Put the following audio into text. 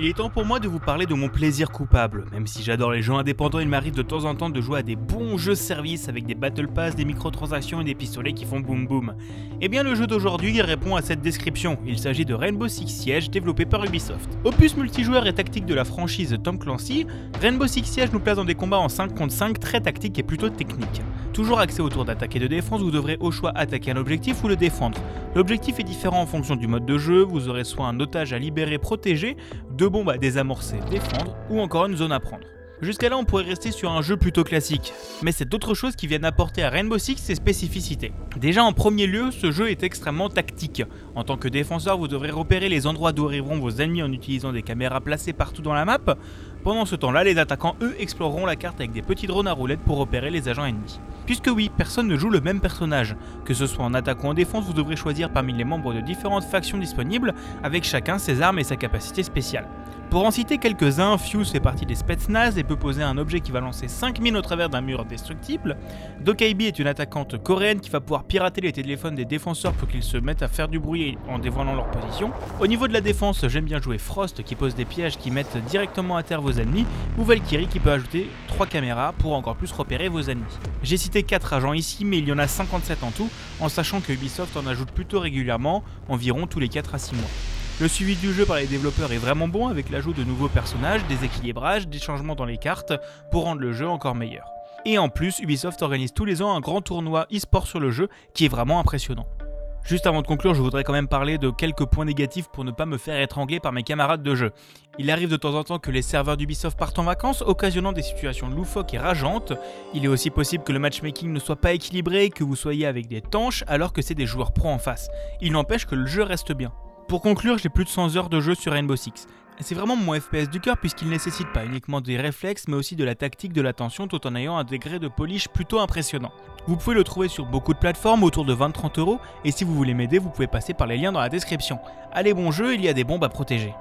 Il est temps pour moi de vous parler de mon plaisir coupable. Même si j'adore les jeux indépendants, il m'arrive de temps en temps de jouer à des bons jeux service avec des battle pass, des microtransactions et des pistolets qui font boum boum. Eh bien le jeu d'aujourd'hui répond à cette description. Il s'agit de Rainbow Six Siege développé par Ubisoft. Opus multijoueur et tactique de la franchise Tom Clancy, Rainbow Six Siege nous place dans des combats en 5 contre 5 très tactiques et plutôt techniques. Toujours axé autour d'attaque et de défense, vous devrez au choix attaquer un objectif ou le défendre. L'objectif est différent en fonction du mode de jeu, vous aurez soit un otage à libérer protégé, deux bombes à désamorcer, défendre, ou encore une zone à prendre. Jusqu'à là, on pourrait rester sur un jeu plutôt classique, mais c'est d'autres choses qui viennent apporter à Rainbow Six ses spécificités. Déjà, en premier lieu, ce jeu est extrêmement tactique. En tant que défenseur, vous devrez repérer les endroits d'où arriveront vos ennemis en utilisant des caméras placées partout dans la map. Pendant ce temps-là, les attaquants, eux, exploreront la carte avec des petits drones à roulettes pour repérer les agents ennemis. Puisque oui, personne ne joue le même personnage. Que ce soit en attaque ou en défense, vous devrez choisir parmi les membres de différentes factions disponibles, avec chacun ses armes et sa capacité spéciale. Pour en citer quelques-uns, Fuse fait partie des Spetsnaz et peut poser un objet qui va lancer 5 mines au travers d'un mur destructible. Dokaibi est une attaquante coréenne qui va pouvoir pirater les téléphones des défenseurs pour qu'ils se mettent à faire du bruit en dévoilant leur position. Au niveau de la défense, j'aime bien jouer Frost qui pose des pièges qui mettent directement à terre vos ennemis, ou Valkyrie qui peut ajouter 3 caméras pour encore plus repérer vos ennemis. J'ai cité 4 agents ici, mais il y en a 57 en tout, en sachant que Ubisoft en ajoute plutôt régulièrement, environ tous les 4 à 6 mois. Le suivi du jeu par les développeurs est vraiment bon avec l'ajout de nouveaux personnages, des équilibrages, des changements dans les cartes pour rendre le jeu encore meilleur. Et en plus, Ubisoft organise tous les ans un grand tournoi e-sport sur le jeu qui est vraiment impressionnant. Juste avant de conclure, je voudrais quand même parler de quelques points négatifs pour ne pas me faire étrangler par mes camarades de jeu. Il arrive de temps en temps que les serveurs d'Ubisoft partent en vacances, occasionnant des situations loufoques et rageantes. Il est aussi possible que le matchmaking ne soit pas équilibré, que vous soyez avec des tanches alors que c'est des joueurs pro en face. Il n'empêche que le jeu reste bien. Pour conclure, j'ai plus de 100 heures de jeu sur Rainbow Six. C'est vraiment mon FPS du cœur puisqu'il nécessite pas uniquement des réflexes mais aussi de la tactique, de l'attention tout en ayant un degré de polish plutôt impressionnant. Vous pouvez le trouver sur beaucoup de plateformes autour de 20-30 euros et si vous voulez m'aider vous pouvez passer par les liens dans la description. Allez bon jeu, il y a des bombes à protéger.